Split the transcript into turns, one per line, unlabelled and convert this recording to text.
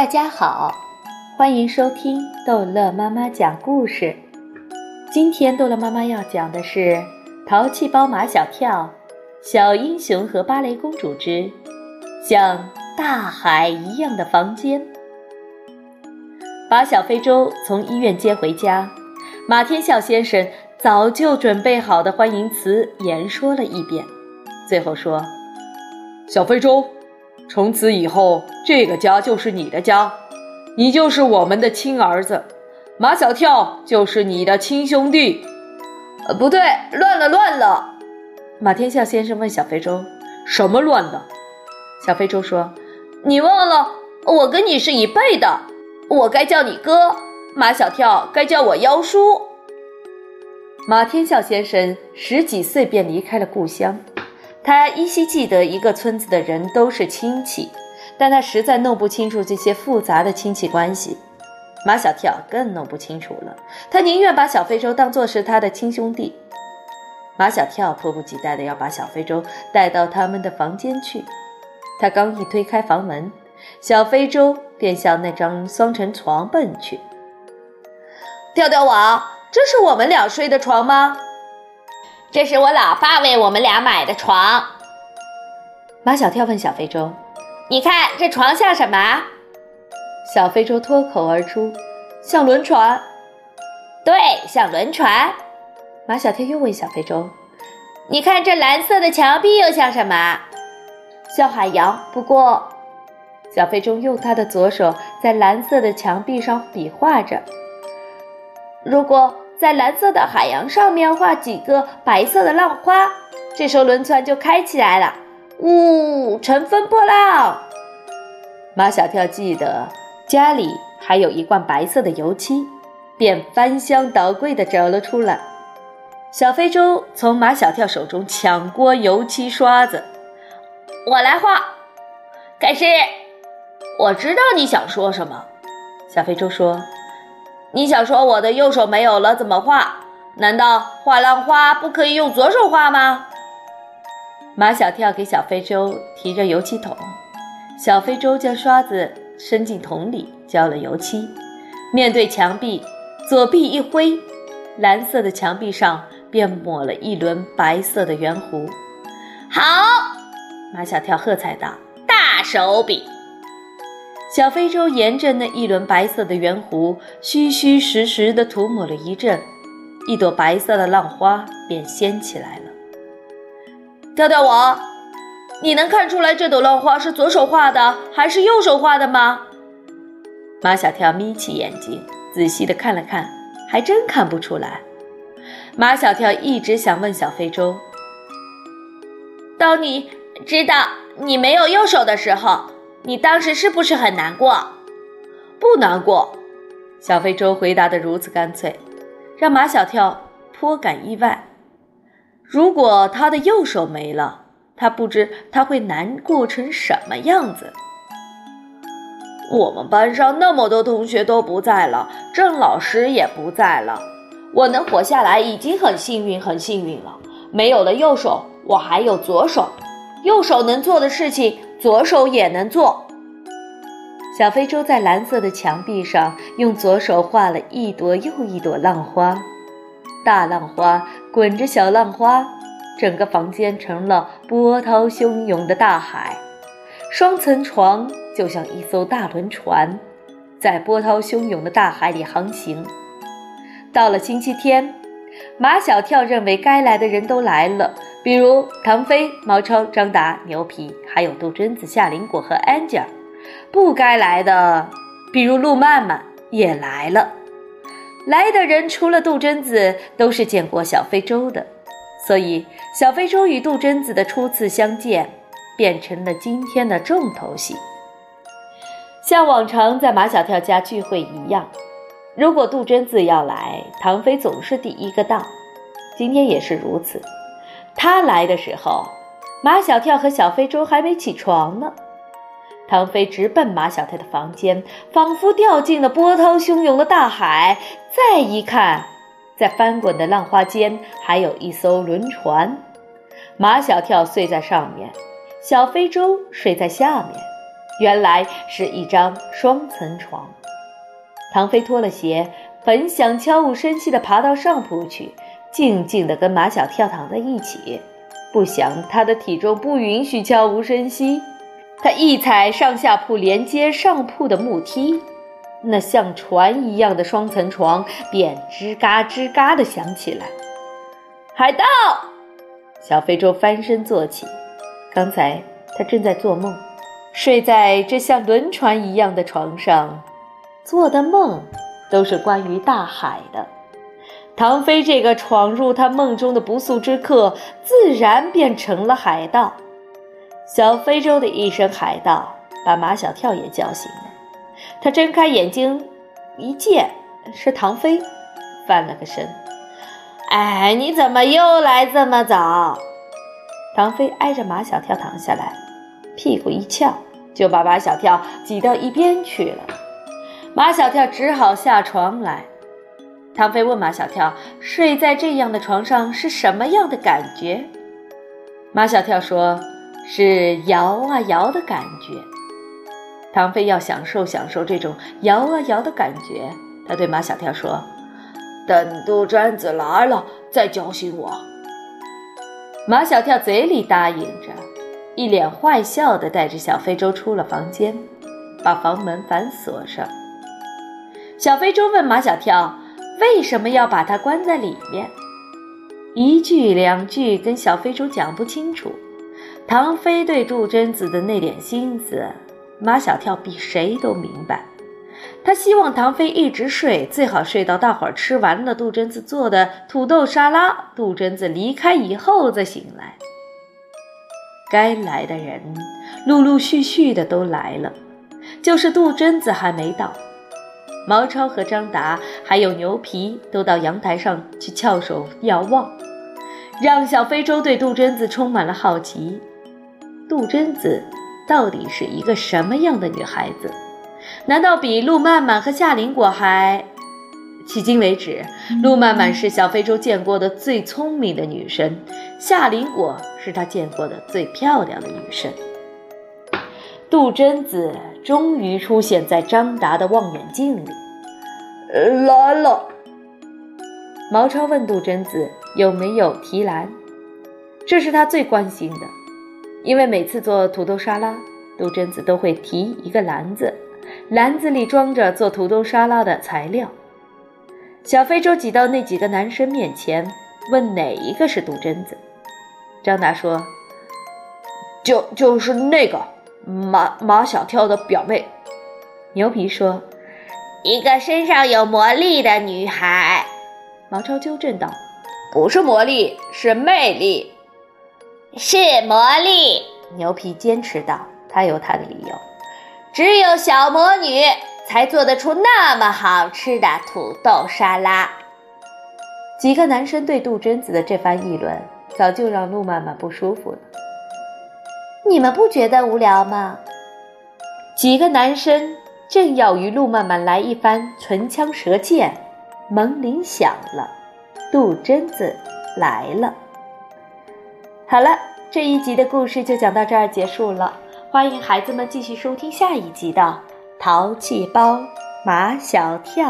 大家好，欢迎收听逗乐妈妈讲故事。今天逗乐妈妈要讲的是《淘气包马小跳》《小英雄和芭蕾公主之像大海一样的房间》。把小非洲从医院接回家，马天笑先生早就准备好的欢迎词言说了一遍，最后说：“
小非洲。”从此以后，这个家就是你的家，你就是我们的亲儿子，马小跳就是你的亲兄弟。
呃，不对，乱了，乱了！
马天笑先生问小非洲：“
什么乱的？”
小非洲说：“
你忘了，我跟你是一辈的，我该叫你哥，马小跳该叫我妖叔。”
马天笑先生十几岁便离开了故乡。他依稀记得一个村子的人都是亲戚，但他实在弄不清楚这些复杂的亲戚关系。马小跳更弄不清楚了，他宁愿把小非洲当作是他的亲兄弟。马小跳迫不及待地要把小非洲带到他们的房间去。他刚一推开房门，小非洲便向那张双层床奔去。
跳跳王，这是我们俩睡的床吗？
这是我老爸为我们俩买的床。
马小跳问小非洲：“
你看这床像什么？”
小非洲脱口而出：“像轮船。”“
对，像轮船。”
马小跳又问小非洲：“
你看这蓝色的墙壁又像什么？”“
像海洋。”不过，小非洲用他的左手在蓝色的墙壁上比划着：“
如果……”在蓝色的海洋上面画几个白色的浪花，这艘轮船就开起来了。呜，乘风破浪！
马小跳记得家里还有一罐白色的油漆，便翻箱倒柜地找了出来。小非洲从马小跳手中抢过油漆刷子，
我来画。可是，我知道你想说什么。
小非洲说。
你想说我的右手没有了怎么画？难道画浪花不可以用左手画吗？
马小跳给小非洲提着油漆桶，小非洲将刷子伸进桶里浇了油漆，面对墙壁，左臂一挥，蓝色的墙壁上便抹了一轮白色的圆弧。
好，
马小跳喝彩道：“
大手笔。”
小非洲沿着那一轮白色的圆弧，虚虚实实地涂抹了一阵，一朵白色的浪花便掀起来了。
跳跳王，你能看出来这朵浪花是左手画的还是右手画的吗？
马小跳眯起眼睛，仔细地看了看，还真看不出来。马小跳一直想问小非洲：
当你知道你没有右手的时候。你当时是不是很难过？
不难过，小非洲回答的如此干脆，让马小跳颇感意外。如果他的右手没了，他不知他会难过成什么样子。
我们班上那么多同学都不在了，郑老师也不在了，我能活下来已经很幸运，很幸运了。没有了右手，我还有左手，右手能做的事情。左手也能做。
小非洲在蓝色的墙壁上用左手画了一朵又一朵浪花，大浪花滚着小浪花，整个房间成了波涛汹涌的大海。双层床就像一艘大轮船，在波涛汹涌的大海里航行。到了星期天，马小跳认为该来的人都来了。比如唐飞、毛超、张达、牛皮，还有杜真子、夏林果和 Angel，不该来的，比如陆曼曼也来了。来的人除了杜真子，都是见过小非洲的，所以小非洲与杜真子的初次相见，变成了今天的重头戏。像往常在马小跳家聚会一样，如果杜真子要来，唐飞总是第一个到，今天也是如此。他来的时候，马小跳和小非洲还没起床呢。唐飞直奔马小跳的房间，仿佛掉进了波涛汹涌的大海。再一看，在翻滚的浪花间，还有一艘轮船。马小跳睡在上面，小非洲睡在下面。原来是一张双层床。唐飞脱了鞋，本想悄无声息地爬到上铺去，静静地跟马小跳躺在一起，不想他的体重不允许悄无声息。他一踩上下铺连接上铺的木梯，那像船一样的双层床便吱嘎吱嘎地响起来。海盗！小非洲翻身坐起，刚才他正在做梦，睡在这像轮船一样的床上，做的梦都是关于大海的。唐飞这个闯入他梦中的不速之客，自然变成了海盗。小非洲的一声“海盗”把马小跳也叫醒了。他睁开眼睛，一见是唐飞，翻了个身。“哎，你怎么又来这么早？”唐飞挨着马小跳躺下来，屁股一翘，就把马小跳挤到一边去了。马小跳只好下床来。唐飞问马小跳：“睡在这样的床上是什么样的感觉？”马小跳说。是摇啊摇的感觉，唐飞要享受享受这种摇啊摇的感觉。他对马小跳说：“等杜鹃子来了再叫醒我。”马小跳嘴里答应着，一脸坏笑的带着小非洲出了房间，把房门反锁上。小非洲问马小跳：“为什么要把他关在里面？”一句两句跟小飞鼠讲不清楚。唐飞对杜真子的那点心思，马小跳比谁都明白。他希望唐飞一直睡，最好睡到大伙儿吃完了杜真子做的土豆沙拉，杜真子离开以后再醒来。该来的人陆陆续续的都来了，就是杜真子还没到。毛超和张达还有牛皮都到阳台上去翘首遥望，让小非洲对杜真子充满了好奇。杜真子到底是一个什么样的女孩子？难道比陆曼曼和夏林果还？迄今为止，陆曼曼是小非洲见过的最聪明的女生，夏林果是他见过的最漂亮的女生。杜真子终于出现在张达的望远镜里。
来了。
毛超问杜真子有没有提篮，这是他最关心的。因为每次做土豆沙拉，杜真子都会提一个篮子，篮子里装着做土豆沙拉的材料。小非洲挤到那几个男生面前，问哪一个是杜真子。张达说：“
就就是那个马马小跳的表妹。”
牛皮说：“
一个身上有魔力的女孩。”
毛超纠正道：“
不是魔力，是魅力。”
是魔力，
牛皮坚持道：“他有他的理由，
只有小魔女才做得出那么好吃的土豆沙拉。”
几个男生对杜真子的这番议论，早就让陆曼曼不舒服了。
你们不觉得无聊吗？
几个男生正要与陆曼曼来一番唇枪舌剑，门铃响了，杜真子来了。好了，这一集的故事就讲到这儿结束了。欢迎孩子们继续收听下一集的《淘气包马小跳》。